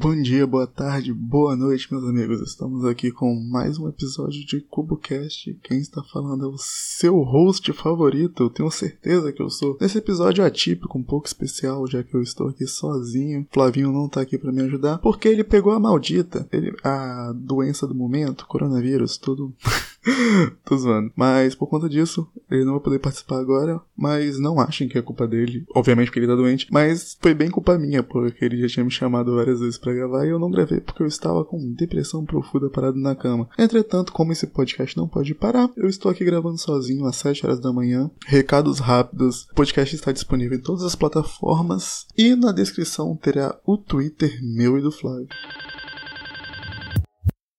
Bom dia, boa tarde, boa noite, meus amigos. Estamos aqui com mais um episódio de CuboCast. Quem está falando é o seu host favorito, eu tenho certeza que eu sou. Nesse episódio atípico, um pouco especial, já que eu estou aqui sozinho. Flavinho não está aqui para me ajudar, porque ele pegou a maldita, ele, a doença do momento, coronavírus, tudo. Tô zoando. Mas por conta disso, ele não vai poder participar agora. Mas não achem que é culpa dele. Obviamente porque ele tá doente. Mas foi bem culpa minha, porque ele já tinha me chamado várias vezes para gravar e eu não gravei porque eu estava com depressão profunda parado na cama. Entretanto, como esse podcast não pode parar, eu estou aqui gravando sozinho às 7 horas da manhã. Recados rápidos. O podcast está disponível em todas as plataformas. E na descrição terá o Twitter meu e do Flávio.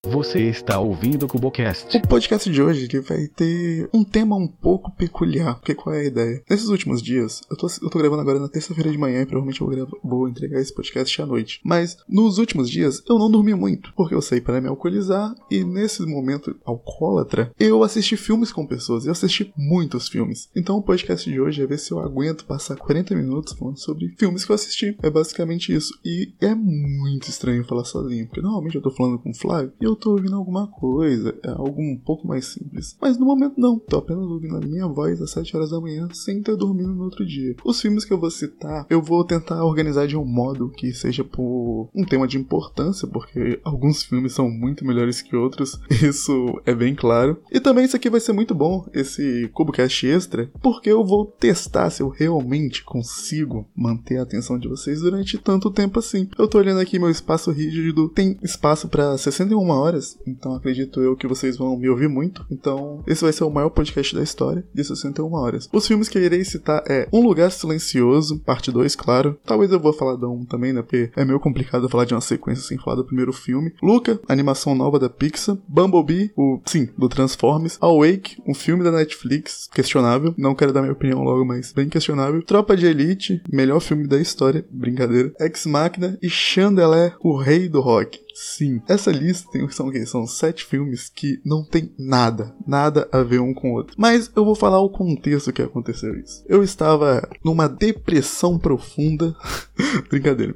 Você está ouvindo o Cubocast. O podcast de hoje ele vai ter um tema um pouco peculiar. Porque qual é a ideia? Nesses últimos dias, eu tô, eu tô gravando agora na terça-feira de manhã e provavelmente eu vou, gravar, vou, entregar esse podcast à noite. Mas nos últimos dias eu não dormi muito, porque eu saí para me alcoolizar e nesse momento alcoólatra eu assisti filmes com pessoas. Eu assisti muitos filmes. Então o podcast de hoje é ver se eu aguento passar 40 minutos falando sobre filmes que eu assisti. É basicamente isso. E é muito estranho falar sozinho, porque normalmente eu tô falando com o Flávio eu tô ouvindo alguma coisa, é algo um pouco mais simples. Mas no momento não, tô apenas ouvindo a minha voz às 7 horas da manhã sem ter dormido no outro dia. Os filmes que eu vou citar, eu vou tentar organizar de um modo que seja por um tema de importância, porque alguns filmes são muito melhores que outros, isso é bem claro. E também isso aqui vai ser muito bom, esse CuboCast extra, porque eu vou testar se eu realmente consigo manter a atenção de vocês durante tanto tempo assim. Eu tô olhando aqui meu espaço rígido, tem espaço para 61 horas então acredito eu que vocês vão me ouvir muito. Então, esse vai ser o maior podcast da história, de 61 horas. Os filmes que eu irei citar é Um Lugar Silencioso, parte 2, claro. Talvez eu vou falar da 1 também, né? Porque é meio complicado falar de uma sequência sem falar do primeiro filme. Luca, animação nova da Pixar. Bumblebee, o, sim, do Transformers. Awake, um filme da Netflix, questionável. Não quero dar minha opinião logo, mas bem questionável. Tropa de Elite, melhor filme da história, brincadeira. Ex Machina e Chandelier, o rei do rock. Sim, essa lista tem, são, são sete filmes que não tem nada, nada a ver um com o outro. Mas eu vou falar o contexto que aconteceu isso. Eu estava numa depressão profunda. Brincadeira.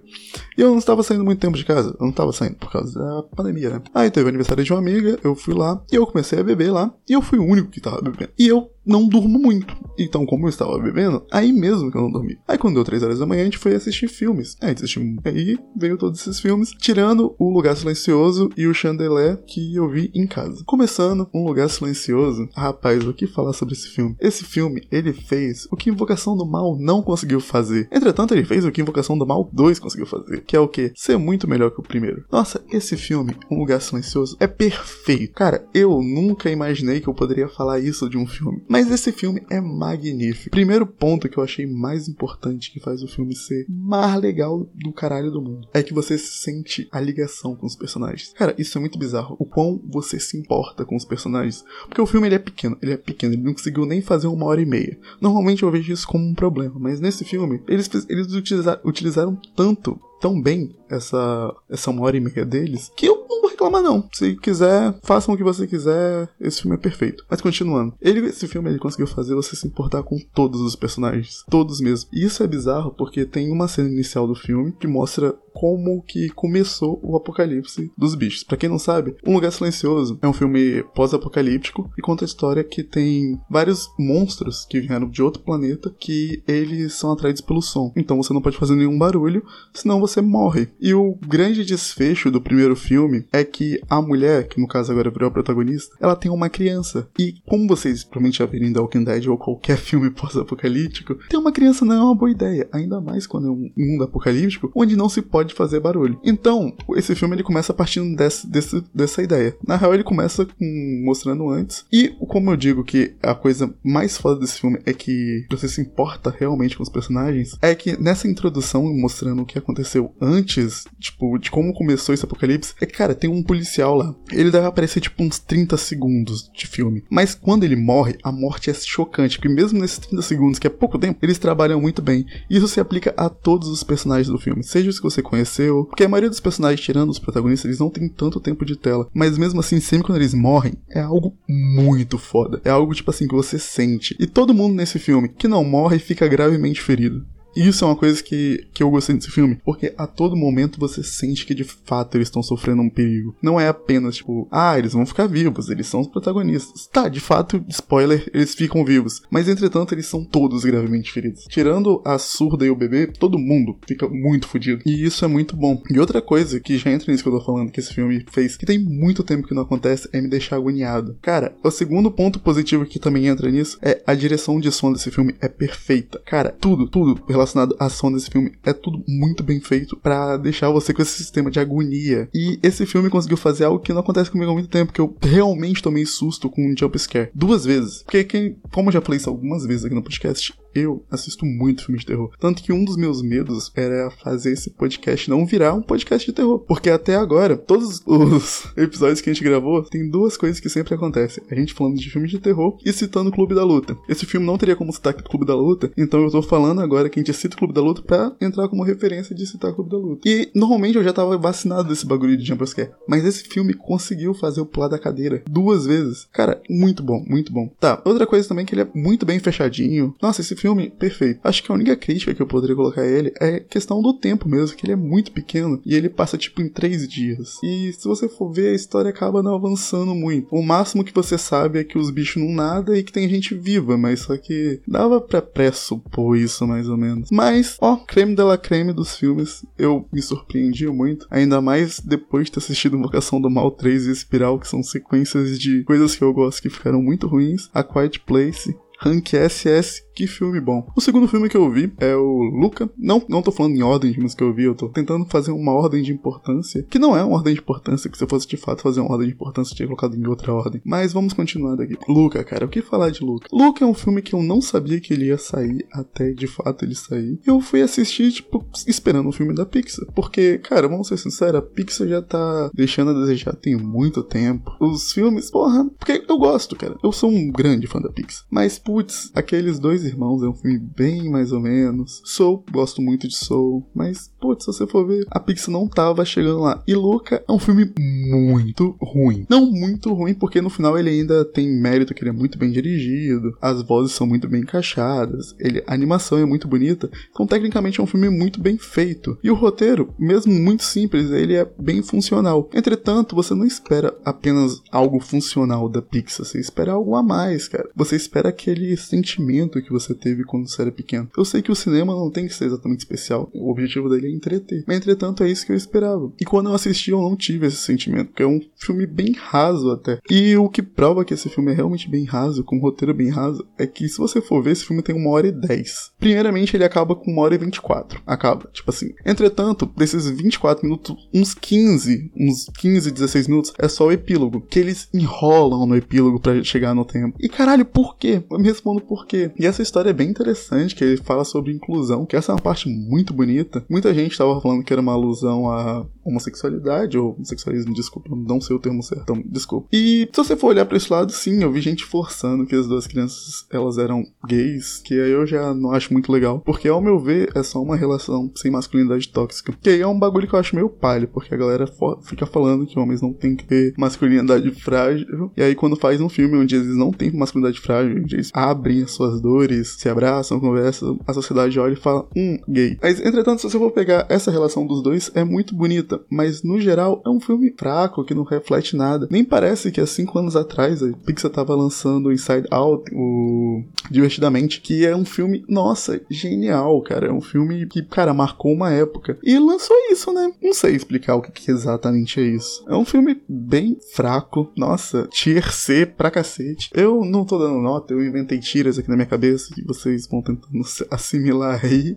E eu não estava saindo muito tempo de casa. Eu não estava saindo por causa da pandemia, né? Aí teve o aniversário de uma amiga, eu fui lá e eu comecei a beber lá. E eu fui o único que estava bebendo. E eu não durmo muito. Então, como eu estava bebendo, aí mesmo que eu não dormi. Aí quando deu 3 horas da manhã, a gente foi assistir filmes. Aí assistimos. Aí veio todos esses filmes, tirando O Lugar Silencioso e o Chandelier que eu vi em casa. Começando, Um Lugar Silencioso. Rapaz, o que falar sobre esse filme? Esse filme, ele fez o que Invocação do Mal não conseguiu fazer. Entretanto, ele fez o que Invocação do Mal 2 conseguiu fazer. Que é o que? Ser muito melhor que o primeiro. Nossa, esse filme, Um Lugar Silencioso, é perfeito. Cara, eu nunca imaginei que eu poderia falar isso de um filme. Mas esse filme é magnífico. Primeiro ponto que eu achei mais importante que faz o filme ser mais legal do caralho do mundo é que você sente a ligação com os personagens. Cara, isso é muito bizarro. O quão você se importa com os personagens. Porque o filme ele é pequeno, ele é pequeno, ele não conseguiu nem fazer uma hora e meia. Normalmente eu vejo isso como um problema, mas nesse filme eles, eles utilizaram, utilizaram tanto tão bem essa, essa uma hora e meia deles que eu não vou reclamar não. Se quiser, façam o que você quiser, esse filme é perfeito. Mas continuando, ele, esse filme ele conseguiu fazer você se importar com todos os personagens, todos mesmo. E isso é bizarro porque tem uma cena inicial do filme que mostra como que começou o apocalipse dos bichos. Para quem não sabe, Um Lugar Silencioso é um filme pós-apocalíptico e conta a história que tem vários monstros que vieram de outro planeta que eles são atraídos pelo som. Então você não pode fazer nenhum barulho, senão você morre. E o grande desfecho do primeiro filme é que a mulher, que no caso agora virou a protagonista, ela tem uma criança. E como vocês provavelmente já viram em The Walking Dead ou qualquer filme pós-apocalíptico, ter uma criança não é uma boa ideia, ainda mais quando é um mundo apocalíptico onde não se pode pode fazer barulho. Então, esse filme ele começa partindo desse, desse, dessa ideia. Na real, ele começa com, mostrando antes. E, como eu digo que a coisa mais foda desse filme é que você se importa realmente com os personagens, é que nessa introdução, mostrando o que aconteceu antes, tipo, de como começou esse apocalipse, é que, cara, tem um policial lá. Ele deve aparecer, tipo, uns 30 segundos de filme. Mas quando ele morre, a morte é chocante, porque mesmo nesses 30 segundos, que é pouco tempo, eles trabalham muito bem. Isso se aplica a todos os personagens do filme, seja os que você conheceu. Porque a maioria dos personagens, tirando os protagonistas, eles não tem tanto tempo de tela. Mas mesmo assim, sempre quando eles morrem, é algo muito foda. É algo, tipo assim, que você sente. E todo mundo nesse filme que não morre fica gravemente ferido. Isso é uma coisa que, que eu gostei desse filme, porque a todo momento você sente que de fato eles estão sofrendo um perigo. Não é apenas tipo, ah, eles vão ficar vivos, eles são os protagonistas. Tá, de fato, spoiler, eles ficam vivos. Mas entretanto, eles são todos gravemente feridos. Tirando a surda e o bebê, todo mundo fica muito fodido. E isso é muito bom. E outra coisa que já entra nisso que eu tô falando, que esse filme fez, que tem muito tempo que não acontece, é me deixar agoniado. Cara, o segundo ponto positivo que também entra nisso é a direção de som desse filme é perfeita. Cara, tudo, tudo relacionado à som desse filme é tudo muito bem feito para deixar você com esse sistema de agonia. E esse filme conseguiu fazer algo que não acontece comigo há muito tempo, que eu realmente tomei susto com um jump scare. Duas vezes. Porque, quem, como eu já falei isso algumas vezes aqui no podcast, eu assisto muito filme de terror. Tanto que um dos meus medos era fazer esse podcast não virar um podcast de terror. Porque até agora, todos os episódios que a gente gravou, tem duas coisas que sempre acontecem. A gente falando de filmes de terror e citando o Clube da Luta. Esse filme não teria como citar o Clube da Luta, então eu tô falando agora que a gente cita o Clube da Luta pra entrar como referência de citar o Clube da Luta. E normalmente eu já tava vacinado desse bagulho de jumpscare. Mas esse filme conseguiu fazer o pular da cadeira duas vezes. Cara, muito bom, muito bom. Tá, outra coisa também que ele é muito bem fechadinho. Nossa, esse filme, perfeito. Acho que a única crítica que eu poderia colocar a ele é questão do tempo mesmo, que ele é muito pequeno e ele passa tipo em três dias. E se você for ver, a história acaba não avançando muito. O máximo que você sabe é que os bichos não nada e que tem gente viva, mas só que dava pra pressupor isso mais ou menos. Mas, ó, creme de la creme dos filmes, eu me surpreendi muito, ainda mais depois de ter assistido Invocação do Mal 3 e Espiral, que são sequências de coisas que eu gosto que ficaram muito ruins. A Quiet Place Rank SS que filme bom. O segundo filme que eu vi é o Luca. Não, não tô falando em ordem de filmes que eu vi, eu tô tentando fazer uma ordem de importância, que não é uma ordem de importância, que se eu fosse de fato fazer uma ordem de importância, eu tinha colocado em outra ordem. Mas vamos continuar daqui. Luca, cara, o que falar de Luca? Luca é um filme que eu não sabia que ele ia sair, até de fato ele sair. Eu fui assistir, tipo, esperando um filme da Pixar. Porque, cara, vamos ser sinceros, a Pixar já tá deixando a desejar tem muito tempo. Os filmes, porra, porque eu gosto, cara. Eu sou um grande fã da Pixar. Mas, putz, aqueles dois Irmãos é um filme bem mais ou menos. Soul, gosto muito de Soul, mas, putz, se você for ver, a Pixar não tava chegando lá. E Luca é um filme muito ruim. Não muito ruim, porque no final ele ainda tem mérito que ele é muito bem dirigido, as vozes são muito bem encaixadas, ele, a animação é muito bonita, então tecnicamente é um filme muito bem feito. E o roteiro, mesmo muito simples, ele é bem funcional. Entretanto, você não espera apenas algo funcional da Pixar, você espera algo a mais, cara. Você espera aquele sentimento que você teve quando você era pequeno. Eu sei que o cinema não tem que ser exatamente especial, o objetivo dele é entreter. Mas entretanto é isso que eu esperava. E quando eu assisti eu não tive esse sentimento, porque é um filme bem raso até. E o que prova que esse filme é realmente bem raso, com um roteiro bem raso, é que se você for ver, esse filme tem uma hora e dez. Primeiramente ele acaba com uma hora e vinte e quatro. Acaba, tipo assim. Entretanto, desses 24 minutos, uns 15, uns 15, 16 minutos é só o epílogo, que eles enrolam no epílogo para chegar no tempo. E caralho, por quê? Me respondo por quê. E essa história é bem interessante, que ele fala sobre inclusão, que essa é uma parte muito bonita. Muita gente estava falando que era uma alusão à homossexualidade, ou homossexualismo, desculpa, não sei o termo certo, então, desculpa. E se você for olhar para esse lado, sim, eu vi gente forçando que as duas crianças, elas eram gays, que aí eu já não acho muito legal, porque ao meu ver, é só uma relação sem masculinidade tóxica. Que aí é um bagulho que eu acho meio palha, porque a galera fica falando que homens não tem que ter masculinidade frágil, e aí quando faz um filme onde eles não têm masculinidade frágil, onde eles abrem as suas dores, se abraçam, conversam, a sociedade olha e fala, hum, gay. Mas, entretanto, se você for pegar essa relação dos dois, é muito bonita, mas no geral é um filme fraco, que não reflete nada. Nem parece que há cinco anos atrás a Pixar tava lançando Inside Out, o Divertidamente, que é um filme, nossa, genial, cara. É um filme que, cara, marcou uma época. E lançou isso, né? Não sei explicar o que, que exatamente é isso. É um filme bem fraco, nossa, tier C pra cacete. Eu não tô dando nota, eu inventei tiras aqui na minha cabeça e vocês vão tentando assimilar aí.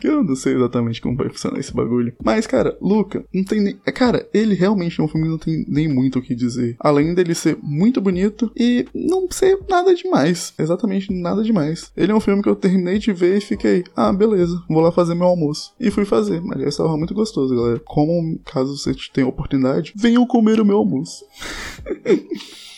Que eu não sei exatamente como vai funcionar esse bagulho. Mas, cara, Luca, não tem nem. Cara, ele realmente é um filme que não tem nem muito o que dizer. Além dele ser muito bonito e não ser nada demais. Exatamente nada demais. Ele é um filme que eu terminei de ver e fiquei, ah, beleza, vou lá fazer meu almoço. E fui fazer. Mas estava muito gostoso, galera. Como, caso você tenha oportunidade, venham comer o meu almoço.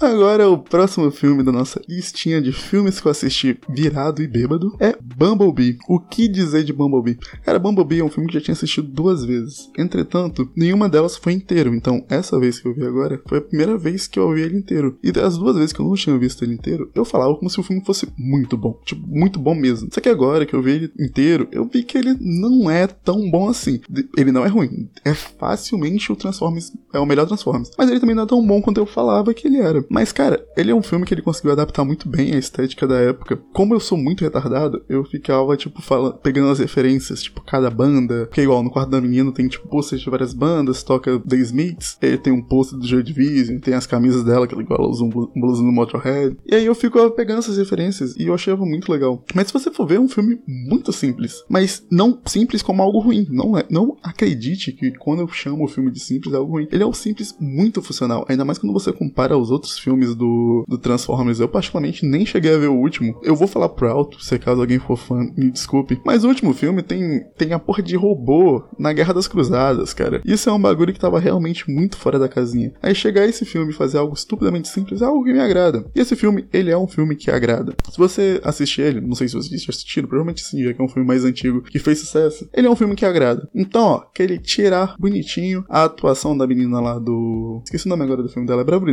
Agora, o próximo filme da nossa listinha de filmes que eu assisti virado e bêbado é Bumblebee. O que dizer de Bumblebee? Cara, Bumblebee é um filme que já tinha assistido duas vezes. Entretanto, nenhuma delas foi inteiro. Então, essa vez que eu vi agora foi a primeira vez que eu vi ele inteiro. E das duas vezes que eu não tinha visto ele inteiro, eu falava como se o filme fosse muito bom. Tipo, muito bom mesmo. Só que agora que eu vi ele inteiro, eu vi que ele não é tão bom assim. Ele não é ruim. É facilmente o Transformers. É o melhor Transformers. Mas ele também não é tão bom quanto eu falava que ele era. Mas, cara, ele é um filme que ele conseguiu adaptar muito bem a estética da época. Como eu sou muito retardado, eu ficava, tipo, falando, pegando as referências, tipo, cada banda. Porque, igual, no quarto da menina tem, tipo, posters de várias bandas, toca The Smiths, ele tem um pôster do Joy Division, tem as camisas dela, que ela igual usa um blusa no Motorhead. E aí eu fico pegando essas referências e eu achava muito legal. Mas se você for ver, é um filme muito simples. Mas não simples como algo ruim. Não, é, não acredite que quando eu chamo o filme de simples é algo ruim. Ele é um simples muito funcional. Ainda mais quando você compara os outros filmes do, do Transformers. Eu, particularmente, nem cheguei a ver o último. Eu vou falar pro alto, se caso alguém for fã, me desculpe. Mas o último filme tem, tem a porra de robô na Guerra das Cruzadas, cara. Isso é um bagulho que tava realmente muito fora da casinha. Aí chegar esse filme e fazer algo estupidamente simples é algo que me agrada. E esse filme, ele é um filme que agrada. Se você assistir ele, não sei se vocês já assistiram, provavelmente sim, já que é um filme mais antigo que fez sucesso. Ele é um filme que agrada. Então, ó, que ele tirar bonitinho a atuação da menina lá do. Esqueci o nome agora do filme dela, é Bravura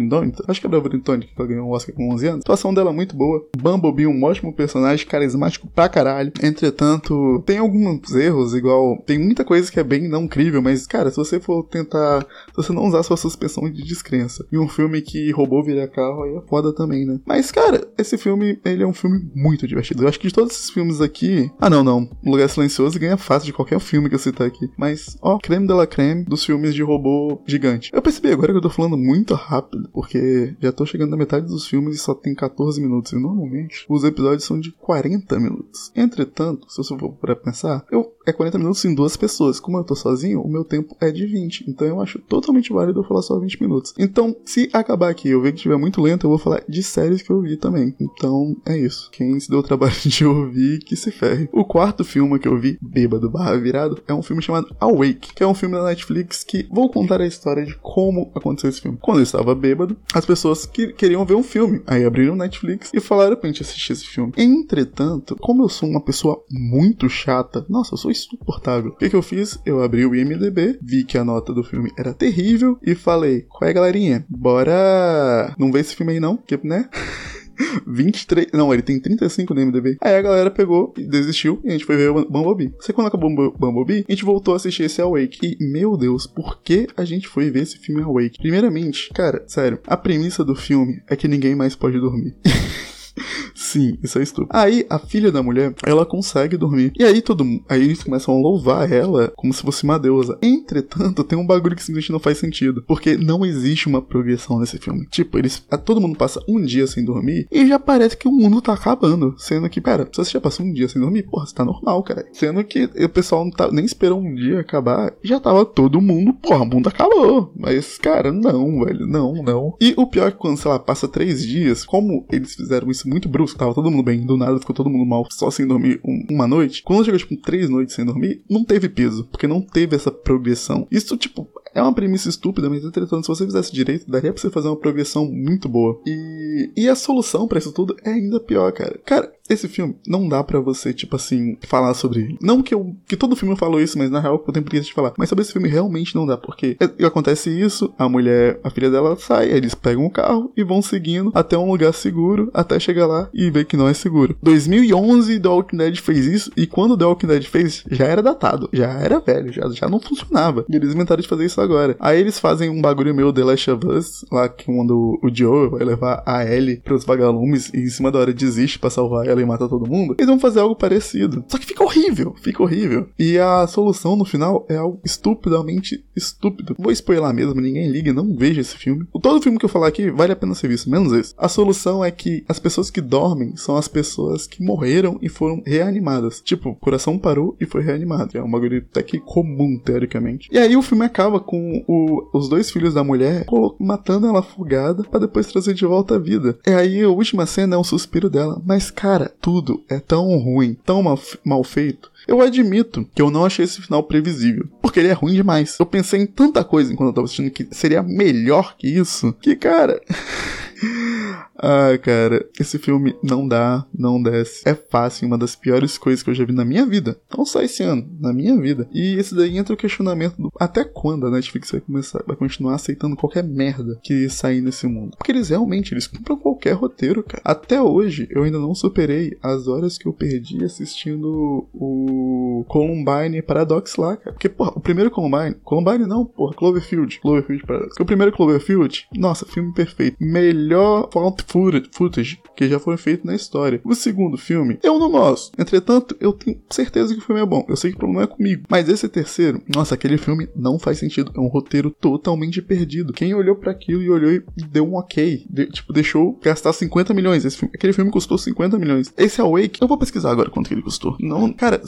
Acho que é Bravura Tônica, que ganhou um Oscar com 11 anos. A atuação dela é muito boa. Bumblebee, um ótimo personagem, carismático pra caralho. Entretanto, tem alguns erros, igual. Tem muita coisa que é bem não crível, mas, cara, se você for tentar. Se você não usar sua suspensão de descrença e um filme que roubou virar carro, aí é foda também, né? Mas, cara, esse filme, ele é um filme muito divertido. Eu acho que de todos esses filmes aqui. Ah, não, não. Um Lugar Silencioso ganha fácil de qualquer filme que eu citar aqui. Mas, ó, creme de la creme dos filmes de robô gigante. Eu percebi agora que eu tô falando muito rápido, porque já tô chegando na metade dos filmes e só tem 14 minutos. E normalmente os episódios são de 40 minutos. Entretanto, se você for para pensar, eu é 40 minutos em duas pessoas. Como eu tô sozinho, o meu tempo é de 20. Então eu acho totalmente válido eu falar só 20 minutos. Então, se acabar aqui eu ver que estiver muito lento, eu vou falar de séries que eu vi também. Então, é isso. Quem se deu o trabalho de ouvir, que se ferre. O quarto filme que eu vi, bêbado barra virado, é um filme chamado Awake, que é um filme da Netflix que vou contar a história de como aconteceu esse filme. Quando eu estava bêbado, as pessoas que queriam ver um filme. Aí abriram Netflix e falaram pra gente assistir esse filme. Entretanto, como eu sou uma pessoa muito chata, nossa, eu sou insuportável. O que, que eu fiz? Eu abri o IMDB, vi que a nota do filme era terrível e falei: Qual é, galerinha? Bora. Não vê esse filme aí não? Que, né? 23. Não, ele tem 35 no MDB. Aí a galera pegou e desistiu e a gente foi ver o Bumblebee. Você quando acabou o Bumblebee, a gente voltou a assistir esse Awake. E, meu Deus, por que a gente foi ver esse filme Awake? Primeiramente, cara, sério, a premissa do filme é que ninguém mais pode dormir. Sim, isso é estúpido. Aí a filha da mulher, ela consegue dormir. E aí todo aí eles começam a louvar ela como se fosse uma deusa. Entretanto, tem um bagulho que simplesmente não faz sentido, porque não existe uma progressão nesse filme. Tipo, eles todo mundo passa um dia sem dormir e já parece que o mundo tá acabando, sendo que, pera, se você já passou um dia sem dormir, porra, você tá normal, cara. Sendo que o pessoal não tá nem esperou um dia acabar, já tava todo mundo, porra, o mundo acabou. Mas, cara, não, velho, não, não. E o pior é que quando, sei lá, passa três dias, como eles fizeram isso muito brusco, tava todo mundo bem, do nada ficou todo mundo mal, só sem dormir um, uma noite. Quando chegou, tipo, três noites sem dormir, não teve peso, porque não teve essa progressão. Isso, tipo, é uma premissa estúpida, mas entretanto, se você fizesse direito, daria pra você fazer uma progressão muito boa. E, e a solução para isso tudo é ainda pior, cara. Cara, esse filme não dá para você, tipo assim, falar sobre ele. Não que eu. que todo filme eu falo isso, mas na real eu tenho preguiça de falar. Mas sobre esse filme realmente não dá, porque é, acontece isso, a mulher, a filha dela sai, eles pegam o carro e vão seguindo até um lugar seguro, até chegar lá e ver que não é seguro. 2011 The Walking Dead fez isso, e quando The Walking Dead fez, já era datado, já era velho, já, já não funcionava. E eles inventaram de fazer isso agora. Aí eles fazem um bagulho meio The Last of Us, lá que quando o Joe vai levar a Ellie pros vagalumes e em cima da hora desiste pra salvar ela e mata todo mundo, eles vão fazer algo parecido. Só que fica horrível, fica horrível. E a solução no final é algo estupidamente estúpido. Vou spoiler mesmo, ninguém liga, não veja esse filme. Todo filme que eu falar aqui vale a pena ser visto, menos esse. A solução é que as pessoas que dormem são as pessoas que morreram e foram reanimadas. Tipo, o coração parou e foi reanimado. É um bagulho até que comum, teoricamente. E aí o filme acaba com com o, os dois filhos da mulher, matando ela afogada para depois trazer de volta a vida. E aí a última cena é um suspiro dela. Mas, cara, tudo é tão ruim, tão mal, mal feito. Eu admito que eu não achei esse final previsível, porque ele é ruim demais. Eu pensei em tanta coisa enquanto eu tava assistindo que seria melhor que isso, que cara. Ah, cara, esse filme não dá, não desce. É fácil, uma das piores coisas que eu já vi na minha vida. Não só esse ano, na minha vida. E esse daí entra o questionamento do até quando a Netflix vai começar, vai continuar aceitando qualquer merda que sair nesse mundo. Porque eles realmente, eles compram qualquer roteiro, cara. Até hoje, eu ainda não superei as horas que eu perdi assistindo o Columbine Paradox lá, cara. Porque, porra, o primeiro Columbine, Columbine não, porra, Cloverfield, Cloverfield Paradox. Porque o primeiro Cloverfield, nossa, filme perfeito. Melhor found footage que já foi feito na história. O segundo filme, eu não gosto. Entretanto, eu tenho certeza que o filme é bom. Eu sei que o problema é comigo. Mas esse terceiro, nossa, aquele filme não faz sentido. É um roteiro totalmente perdido. Quem olhou para aquilo e olhou e deu um ok, de, tipo, deixou gastar 50 milhões. Esse filme, aquele filme custou 50 milhões. Esse Awake, eu vou pesquisar agora quanto que ele custou. Não, cara,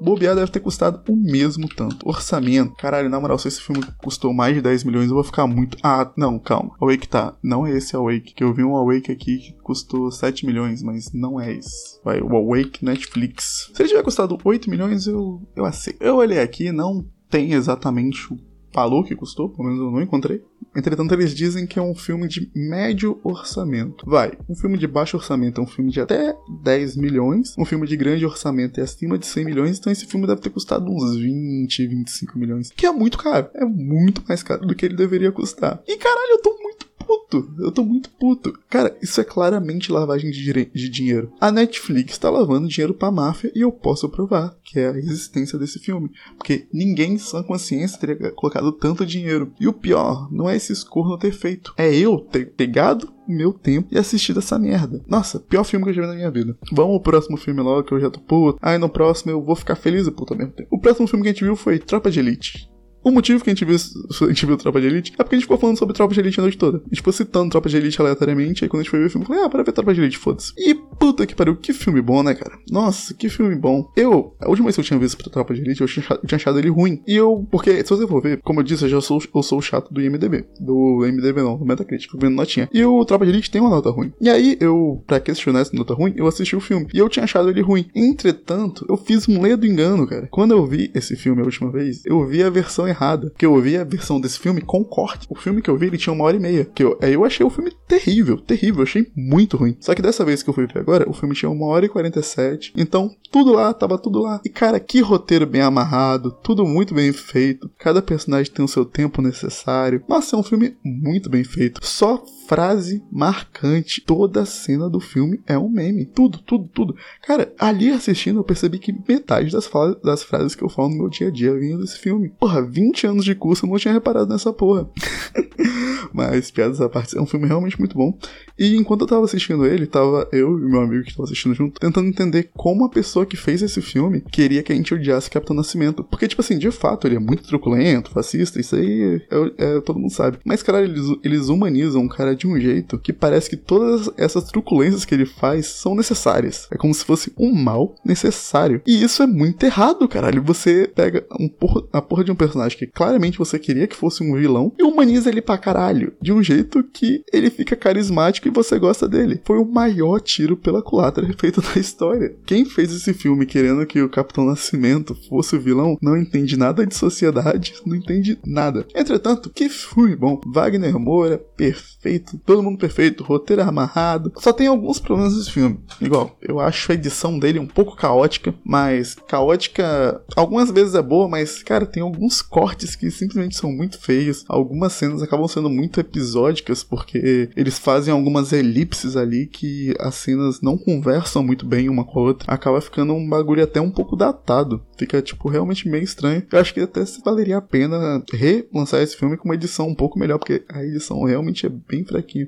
bobear deve ter custado o mesmo tanto. Orçamento, caralho, na moral, se esse filme custou mais de 10 milhões, eu vou ficar muito. Ah, não, calma. Awake tá. Não é esse Awake, que eu vi um Awake aqui que custou 7 milhões, mas não é esse. Vai, o Awake Netflix. Se ele tiver custado 8 milhões, eu, eu aceito. Eu olhei aqui, não tem exatamente o valor que custou, pelo menos eu não encontrei. Entretanto, eles dizem que é um filme de médio orçamento. Vai, um filme de baixo orçamento é um filme de até 10 milhões, um filme de grande orçamento é acima de 100 milhões, então esse filme deve ter custado uns 20, 25 milhões, que é muito caro, é muito mais caro do que ele deveria custar. E caralho, eu tô muito puto. Eu tô muito puto. Cara, isso é claramente lavagem de, de dinheiro. A Netflix tá lavando dinheiro pra máfia e eu posso provar que é a existência desse filme. Porque ninguém sem consciência teria colocado tanto dinheiro. E o pior, não é esse escorno ter feito. É eu ter pegado meu tempo e assistido essa merda. Nossa, pior filme que eu já vi na minha vida. Vamos pro próximo filme logo que eu já tô puto. Aí no próximo eu vou ficar feliz e puto ao mesmo tempo. O próximo filme que a gente viu foi Tropa de Elite. O motivo que a gente viu, a gente viu Tropa de Elite é porque a gente ficou falando sobre Tropa de Elite a noite toda. A gente ficou citando Tropa de Elite aleatoriamente, aí quando a gente foi ver o filme, eu falei, ah, para ver Tropa de Elite, foda-se. E puta que pariu, que filme bom, né, cara? Nossa, que filme bom. Eu, a última vez que eu tinha visto Tropa de Elite, eu tinha, achado ele ruim. E eu, porque, se você for ver, como eu disse, eu já sou, eu sou chato do IMDB. Do IMDB não, do Metacritic, vendo notinha. E o Tropa de Elite tem uma nota ruim. E aí, eu, pra questionar essa nota ruim, eu assisti o filme. E eu tinha achado ele ruim. Entretanto, eu fiz um ledo engano, cara. Quando eu vi esse filme a última vez, eu vi a versão errada. Que eu vi vi a versão desse filme com corte. O filme que eu vi, ele tinha uma hora e meia. Que eu, eu achei o filme terrível, terrível. Achei muito ruim. Só que dessa vez que eu fui ver agora, o filme tinha uma hora e 47. Então, tudo lá, tava tudo lá. E cara, que roteiro bem amarrado, tudo muito bem feito. Cada personagem tem o seu tempo necessário. Nossa, é um filme muito bem feito. Só frase marcante. Toda cena do filme é um meme. Tudo, tudo, tudo. Cara, ali assistindo eu percebi que metade das, das frases que eu falo no meu dia a dia vinham desse filme. Porra, 20 anos de curso eu não tinha reparado nessa porra. Mas, piadas à parte, é um filme realmente muito bom. E enquanto eu tava assistindo ele, tava eu e meu amigo que tava assistindo junto, tentando entender como a pessoa que fez esse filme queria que a gente odiasse Capitão Nascimento. Porque, tipo assim, de fato, ele é muito truculento, fascista, isso aí é, é, todo mundo sabe. Mas, caralho, eles, eles humanizam um cara de um jeito que parece que todas essas truculências que ele faz são necessárias. É como se fosse um mal necessário. E isso é muito errado, caralho. Você pega um porra, a porra de um personagem que claramente você queria que fosse um vilão e humaniza ele pra caralho. De um jeito que ele fica carismático e você gosta dele. Foi o maior tiro pela culatra feito na história. Quem fez esse filme querendo que o Capitão Nascimento fosse o vilão não entende nada de sociedade, não entende nada. Entretanto, que filme bom. Wagner Moura, perfeito, todo mundo perfeito, roteiro amarrado. Só tem alguns problemas nesse filme. Igual, eu acho a edição dele um pouco caótica, mas caótica algumas vezes é boa, mas cara, tem alguns cortes que simplesmente são muito feios. Algumas cenas acabam sendo muito episódicas porque eles fazem algumas umas elipses ali que as cenas não conversam muito bem uma com a outra. Acaba ficando um bagulho até um pouco datado. Fica, tipo, realmente meio estranho. Eu acho que até valeria a pena relançar esse filme com uma edição um pouco melhor, porque a edição realmente é bem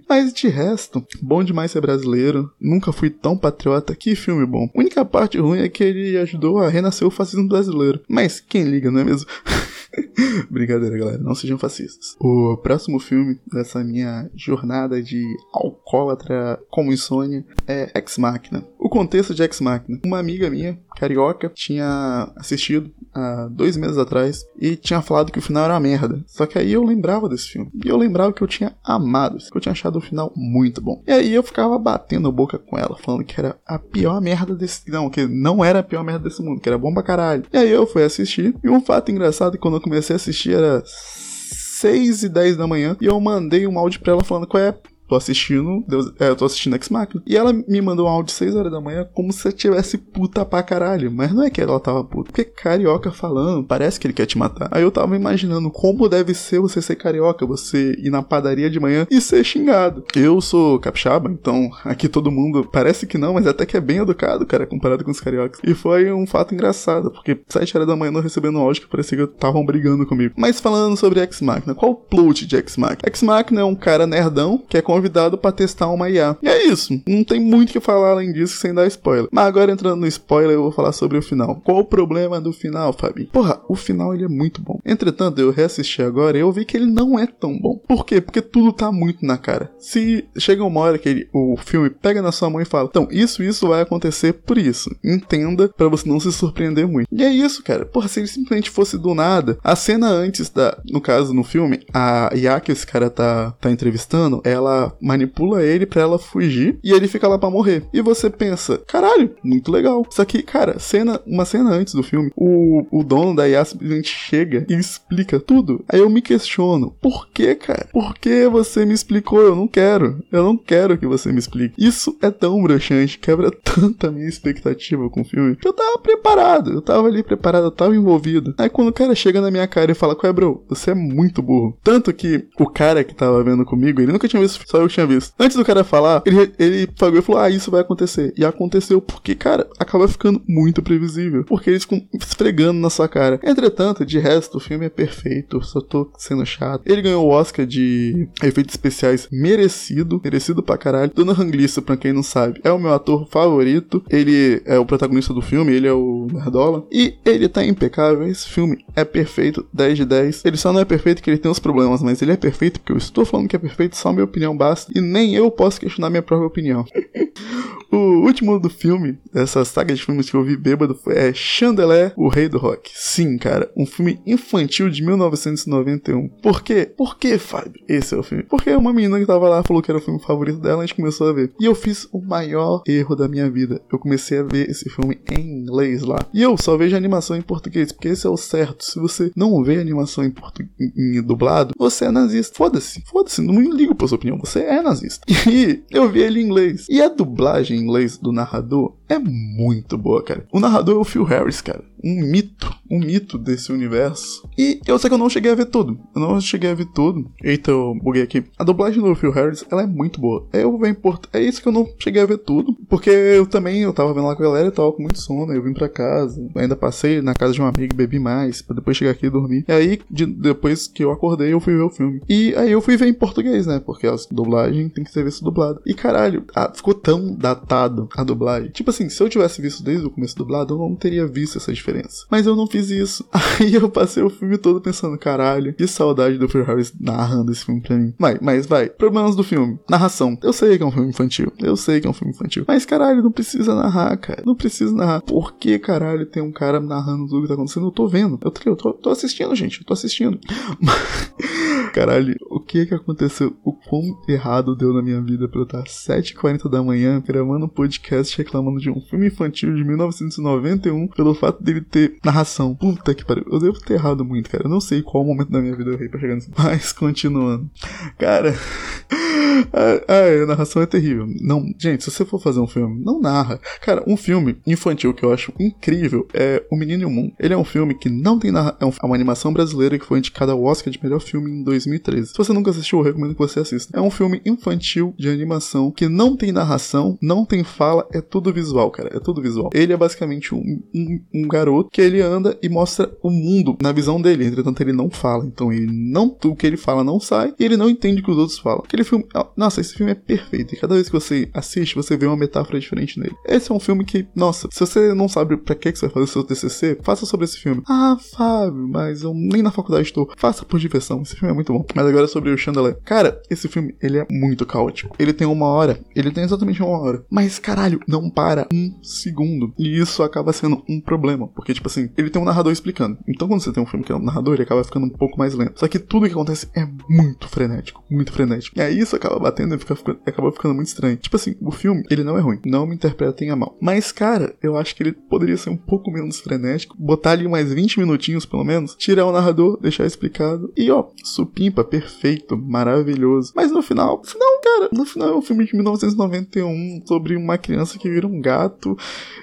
Mas de resto, bom demais ser brasileiro. Nunca fui tão patriota. Que filme bom. A única parte ruim é que ele ajudou a renascer o fascismo brasileiro. Mas quem liga, não é mesmo? Brincadeira, galera. Não sejam fascistas. O próximo filme dessa minha jornada de alcoólatra com insônia é Ex Machina. O contexto de Ex Machina. Uma amiga minha, Carioca tinha assistido há dois meses atrás e tinha falado que o final era uma merda. Só que aí eu lembrava desse filme. E eu lembrava que eu tinha amado, que eu tinha achado o final muito bom. E aí eu ficava batendo boca com ela, falando que era a pior merda desse. Não, que não era a pior merda desse mundo, que era bom pra caralho. E aí eu fui assistir. E um fato engraçado é que quando eu comecei a assistir era 6 e 10 da manhã e eu mandei um áudio pra ela falando qual é tô assistindo, Deus, é, eu tô assistindo X Machina. E ela me mandou um áudio 6 horas da manhã como se eu tivesse puta pra caralho. Mas não é que ela tava puta, porque carioca falando, parece que ele quer te matar. Aí eu tava imaginando como deve ser você ser carioca, você ir na padaria de manhã e ser xingado. Eu sou capixaba, então aqui todo mundo parece que não, mas até que é bem educado, cara, comparado com os cariocas. E foi um fato engraçado, porque 7 horas da manhã não recebendo um áudio que parecia que estavam brigando comigo. Mas falando sobre X Machina, qual o plot de X Machina? X Machina é um cara nerdão que é convidado para testar uma IA. E é isso. Não tem muito o que falar além disso sem dar spoiler. Mas agora entrando no spoiler, eu vou falar sobre o final. Qual o problema do final, Fabi? Porra, o final ele é muito bom. Entretanto, eu reassisti agora e eu vi que ele não é tão bom. Por quê? Porque tudo tá muito na cara. Se chega uma hora que ele, o filme pega na sua mão e fala: "Então, isso isso vai acontecer por isso". Entenda para você não se surpreender muito. E é isso, cara. Porra, se ele simplesmente fosse do nada, a cena antes da, no caso no filme, a IA que esse cara tá tá entrevistando, ela manipula ele para ela fugir e ele fica lá para morrer. E você pensa, caralho, muito legal. Só que, cara, cena, uma cena antes do filme, o, o dono da IA simplesmente chega e explica tudo. Aí eu me questiono, por que, cara? Por que você me explicou? Eu não quero. Eu não quero que você me explique. Isso é tão broxante, quebra tanta minha expectativa com o filme, que eu tava preparado. Eu tava ali preparado, eu tava envolvido. Aí quando o cara chega na minha cara e fala, qual é, bro? Você é muito burro. Tanto que o cara que tava vendo comigo, ele nunca tinha visto, só eu tinha visto. Antes do cara falar, ele, ele pagou e falou: Ah, isso vai acontecer. E aconteceu porque, cara, acaba ficando muito previsível. Porque eles ficam esfregando na sua cara. Entretanto, de resto, o filme é perfeito. Só tô sendo chato. Ele ganhou o Oscar de efeitos especiais merecido. Merecido pra caralho. Dona Ranglista, pra quem não sabe, é o meu ator favorito. Ele é o protagonista do filme, ele é o Nerdola. E ele tá impecável. Esse filme é perfeito, 10 de 10. Ele só não é perfeito porque ele tem uns problemas, mas ele é perfeito porque eu estou falando que é perfeito, só minha opinião basta. E nem eu posso questionar minha própria opinião. o último do filme, dessa saga de filmes que eu vi bêbado, foi é Chandelé, o Rei do Rock. Sim, cara, um filme infantil de 1991. Por quê? Por que, Fábio? Esse é o filme. Porque uma menina que tava lá falou que era o filme favorito dela, a gente começou a ver. E eu fiz o maior erro da minha vida. Eu comecei a ver esse filme em inglês lá. E eu só vejo animação em português, porque esse é o certo. Se você não vê animação em, portu... em dublado, você é nazista. Foda-se, foda-se, não me ligo pra sua opinião, você é nazista. E eu vi ele em inglês. E a dublagem em inglês do narrador é muito boa, cara. O narrador é o Phil Harris, cara. Um mito, um mito desse universo. E eu sei que eu não cheguei a ver tudo. Eu não cheguei a ver tudo. Eita, eu buguei aqui. A dublagem do Phil Harris, ela é muito boa. Eu venho por... É isso que eu não cheguei a ver tudo. Porque eu também, eu tava vendo lá com a galera e tava com muito sono. Eu vim pra casa. Ainda passei na casa de um amigo e bebi mais. Pra depois chegar aqui e dormir. E aí, de, depois que eu acordei, eu fui ver o filme. E aí eu fui ver em português, né? Porque a dublagem tem que ser visto dublado. E caralho, a, ficou tão datado a dublagem. Tipo assim, se eu tivesse visto desde o começo dublado, eu não teria visto essa diferença. Mas eu não fiz isso. Aí eu passei o filme todo pensando, caralho, que saudade do Phil Harris narrando esse filme pra mim. Vai, mas vai. Problemas do filme. Narração. Eu sei que é um filme infantil. Eu sei que é um filme infantil. Mas caralho, não precisa narrar, cara. Não precisa narrar. Por que caralho tem um cara narrando tudo que tá acontecendo? Eu tô vendo. Eu, eu tô, tô assistindo, gente. Eu tô assistindo. caralho, o que que aconteceu? O quão errado deu na minha vida pra eu estar às 7h40 da manhã gravando um podcast reclamando de um filme infantil de 1991 pelo fato dele ter narração. Puta que pariu. Eu devo ter errado muito, cara. Eu não sei qual momento da minha vida eu errei pra chegar nisso. Mas, continuando. Cara. A, a, narração é terrível. Não, gente, se você for fazer um filme, não narra. Cara, um filme infantil que eu acho incrível é O Menino e o Mundo. Ele é um filme que não tem narração. É, é uma animação brasileira que foi indicada ao Oscar de melhor filme em 2013. Se você nunca assistiu, eu recomendo que você assista. É um filme infantil de animação que não tem narração, não tem fala, é tudo visual, cara. É tudo visual. Ele é basicamente um, um, um garoto que ele anda e mostra o mundo na visão dele. Entretanto, ele não fala. Então, ele não. O que ele fala não sai e ele não entende o que os outros falam. Aquele filme é Nossa, esse filme é perfeito. E cada vez que você assiste, você vê uma metáfora diferente nele. Esse é um filme que, nossa, se você não sabe pra que você vai fazer seu TCC, faça sobre esse filme. Ah, Fábio, mas eu nem na faculdade estou. Faça por diversão. Esse filme é muito bom. Mas agora sobre o Chandelier. Cara, esse filme, ele é muito caótico. Ele tem uma hora, ele tem exatamente uma hora. Mas, caralho, não para um segundo. E isso acaba sendo um problema. Porque, tipo assim, ele tem um narrador explicando. Então, quando você tem um filme que é um narrador, ele acaba ficando um pouco mais lento. Só que tudo que acontece é muito frenético. Muito frenético. E aí isso acaba batendo e acaba ficando muito estranho. Tipo assim, o filme, ele não é ruim. Não me interpretem a mal. Mas, cara, eu acho que ele poderia ser um pouco menos frenético. Botar ali mais 20 minutinhos, pelo menos. Tirar o narrador, deixar explicado. E, ó, supimpa, perfeito, maravilhoso. Mas no final, final, cara, no final é um filme de 1991 sobre uma criança que vira um gato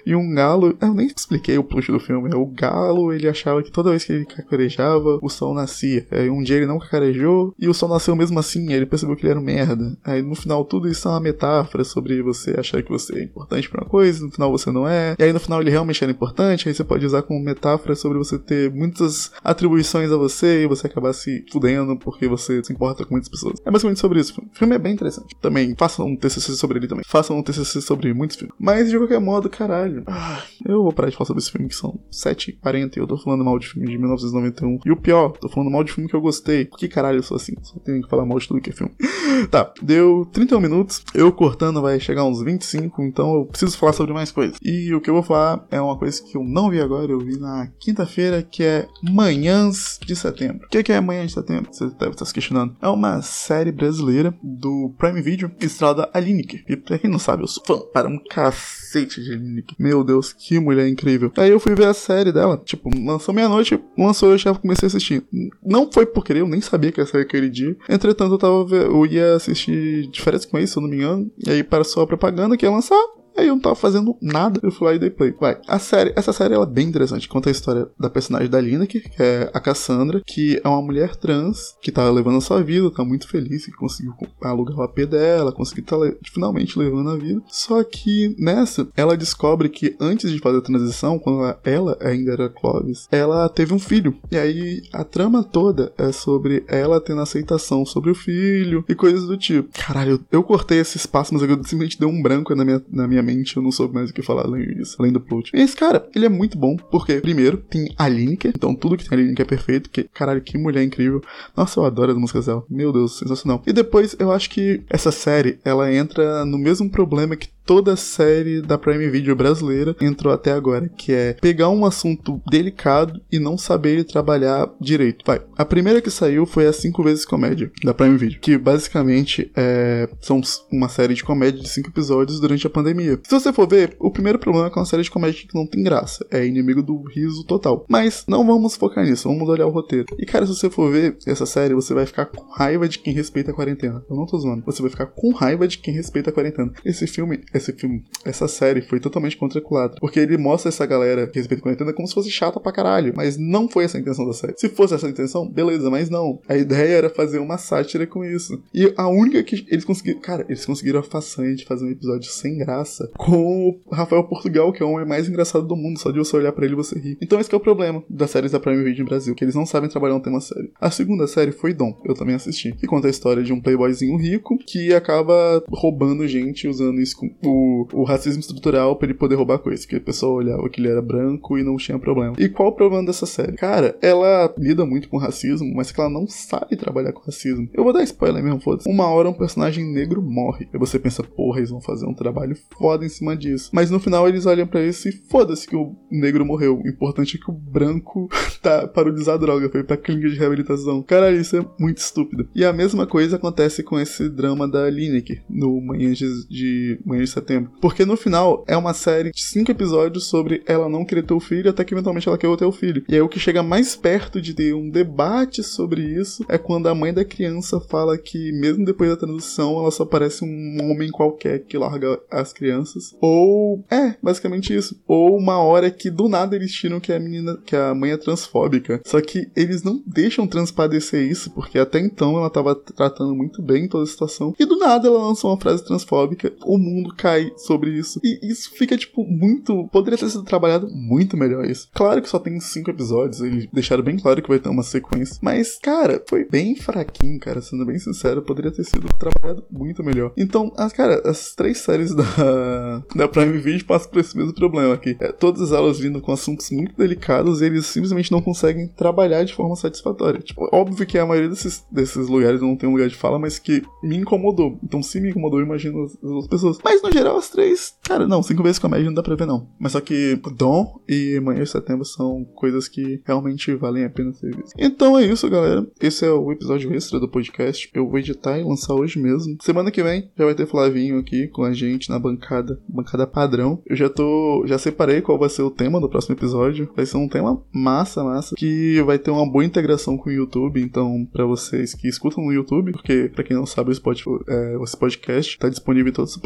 e um galo. Eu nem expliquei o plot do filme. O galo, ele achava que toda vez que ele cacarejava, o sol nascia. Aí um dia ele não cacarejou e o sol nasceu mesmo assim. Aí ele percebeu que ele era um merda. Aí no final tudo isso é uma metáfora sobre você achar que você é importante pra uma coisa, no final você não é. E aí no final ele realmente era importante. Aí você pode usar como metáfora sobre você ter muitas atribuições a você e você acabar se fudendo porque você se importa com muitas pessoas. É basicamente sobre isso. O filme é bem interessante. Também façam um TCC sobre ele também. Façam um TCC sobre muitos filmes. Mas de qualquer modo, caralho. Ah, eu vou parar de falar sobre esse filme que são 7h40 e eu tô falando mal de filme de 1991. E o pior, tô falando mal de filme que eu gostei. Que caralho eu sou assim? Só tenho que falar mal de tudo que é filme. tá, deu 31 minutos. Eu cortando vai chegar uns 25, então eu preciso falar sobre mais coisas. E o que eu vou falar é uma coisa que eu não vi agora, eu vi na quinta-feira, que é Manhãs de Setembro. O que é Manhã de Setembro? Você deve estar se questionando. É uma série brasileira do Prime Video, estrada a Lineker. E pra quem não sabe, eu sou fã para um cacete de Lineker. Meu Deus, que mulher incrível. Aí eu fui ver a série dela, tipo, lançou meia-noite, lançou eu já comecei a assistir. Não foi por querer, eu nem sabia que ia sair aquele dia. Entretanto, eu tava eu ia assistir de férias com isso, se eu não me engano. E aí passou a propaganda que ia lançar. Aí eu não tava fazendo nada, eu fui lá e dei play. Vai, a série, essa série ela é bem interessante. Conta a história da personagem da Lineker, que é a Cassandra, que é uma mulher trans que tá levando a sua vida, tá muito feliz que conseguiu alugar o AP dela, conseguiu tá finalmente levando a vida. Só que nessa, ela descobre que antes de fazer a transição, quando ela, ela ainda era Clovis, ela teve um filho. E aí a trama toda é sobre ela tendo aceitação sobre o filho e coisas do tipo. Caralho, eu, eu cortei esse espaço, mas eu simplesmente dei um branco na minha, na minha mente, eu não soube mais o que falar além disso, além do plot. Esse cara, ele é muito bom, porque, primeiro, tem a Lineker, então tudo que tem a Lineker é perfeito, que, caralho, que mulher incrível. Nossa, eu adoro as músicas dela. Meu Deus, sensacional. E depois, eu acho que essa série, ela entra no mesmo problema que toda a série da Prime Video brasileira entrou até agora, que é pegar um assunto delicado e não saber trabalhar direito. Vai, a primeira que saiu foi a 5 vezes comédia da Prime Video, que basicamente é, são uma série de comédia de 5 episódios durante a pandemia. Se você for ver, o primeiro problema é com uma série de comédia que não tem graça, é inimigo do riso total. Mas não vamos focar nisso, vamos olhar o roteiro. E cara, se você for ver essa série, você vai ficar com raiva de quem respeita a quarentena. Eu não tô zoando. Você vai ficar com raiva de quem respeita a quarentena. Esse filme esse filme, essa série foi totalmente contra culatra. Porque ele mostra essa galera que respeita a quarentena como se fosse chata pra caralho. Mas não foi essa a intenção da série. Se fosse essa a intenção, beleza, mas não. A ideia era fazer uma sátira com isso. E a única que eles conseguiram. Cara, eles conseguiram a façanha de fazer um episódio sem graça com o Rafael Portugal, que é o homem mais engraçado do mundo. Só de você olhar para ele você rir. Então esse é o problema das séries da Prime Video no Brasil, que eles não sabem trabalhar um tema sério. A segunda série foi Dom, eu também assisti, que conta a história de um playboyzinho rico que acaba roubando gente usando isso com o, o racismo estrutural para ele poder roubar coisas, que a pessoa olhava que ele era branco e não tinha problema. E qual o problema dessa série? Cara, ela lida muito com racismo, mas que ela não sabe trabalhar com racismo. Eu vou dar spoiler mesmo, foda-se. Uma hora um personagem negro morre. E você pensa, porra, eles vão fazer um trabalho foda em cima disso. Mas no final eles olham para isso e foda-se que o negro morreu. O importante é que o branco tá, usar droga, foi pra clínica de reabilitação. Caralho, isso é muito estúpido. E a mesma coisa acontece com esse drama da Lineker no Manhã de, de, de Setembro. Porque no final é uma série de cinco episódios sobre ela não querer ter o filho até que eventualmente ela quer ter o filho. E aí o que chega mais perto de ter um debate sobre isso é quando a mãe da criança fala que mesmo depois da transição ela só parece um homem qualquer que larga as crianças. Ou é, basicamente isso. Ou uma hora que do nada eles tiram que a menina, que a mãe é transfóbica. Só que eles não deixam transparecer isso, porque até então ela tava tratando muito bem toda a situação. E do nada ela lançou uma frase transfóbica. O mundo cai sobre isso. E isso fica, tipo, muito. Poderia ter sido trabalhado muito melhor isso. Claro que só tem cinco episódios, eles deixaram bem claro que vai ter uma sequência. Mas, cara, foi bem fraquinho, cara. Sendo bem sincero, poderia ter sido trabalhado muito melhor. Então, as, cara, as três séries da, da Prime Video passam por esse mesmo problema aqui. É, todas as aulas vindo com assuntos muito delicados e eles simplesmente não conseguem trabalhar de forma satisfatória. Tipo, óbvio que a maioria desses, desses lugares não tem um lugar de fala, mas que me incomodou. Então, se me incomodou, eu imagino as, as outras pessoas. Mas, no geral, as três, cara, não, cinco vezes comédia não dá pra ver, não. Mas só que Dom e Manhã de Setembro são coisas que realmente valem a pena ser vistas. Então é isso, galera. Esse é o episódio extra do podcast. Eu vou editar e lançar hoje mesmo. Semana que vem já vai ter Flavinho aqui com a gente na bancada, bancada padrão. Eu já tô, já separei qual vai ser o tema do próximo episódio. Vai ser um tema massa, massa, que vai ter uma boa integração com o YouTube. Então, para vocês que escutam no YouTube, porque para quem não sabe, o Spotify, é, esse podcast tá disponível em todas as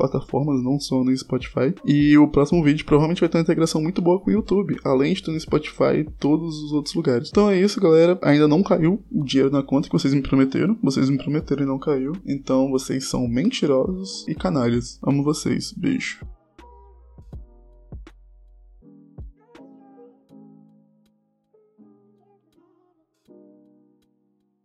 plataformas, não só no Spotify. E o próximo vídeo provavelmente vai ter uma integração muito boa com o YouTube, além de estar no Spotify e todos os outros lugares. Então é isso, galera. Ainda não caiu o dinheiro na conta que vocês me prometeram. Vocês me prometeram e não caiu. Então vocês são mentirosos e canalhas. Amo vocês. Beijo.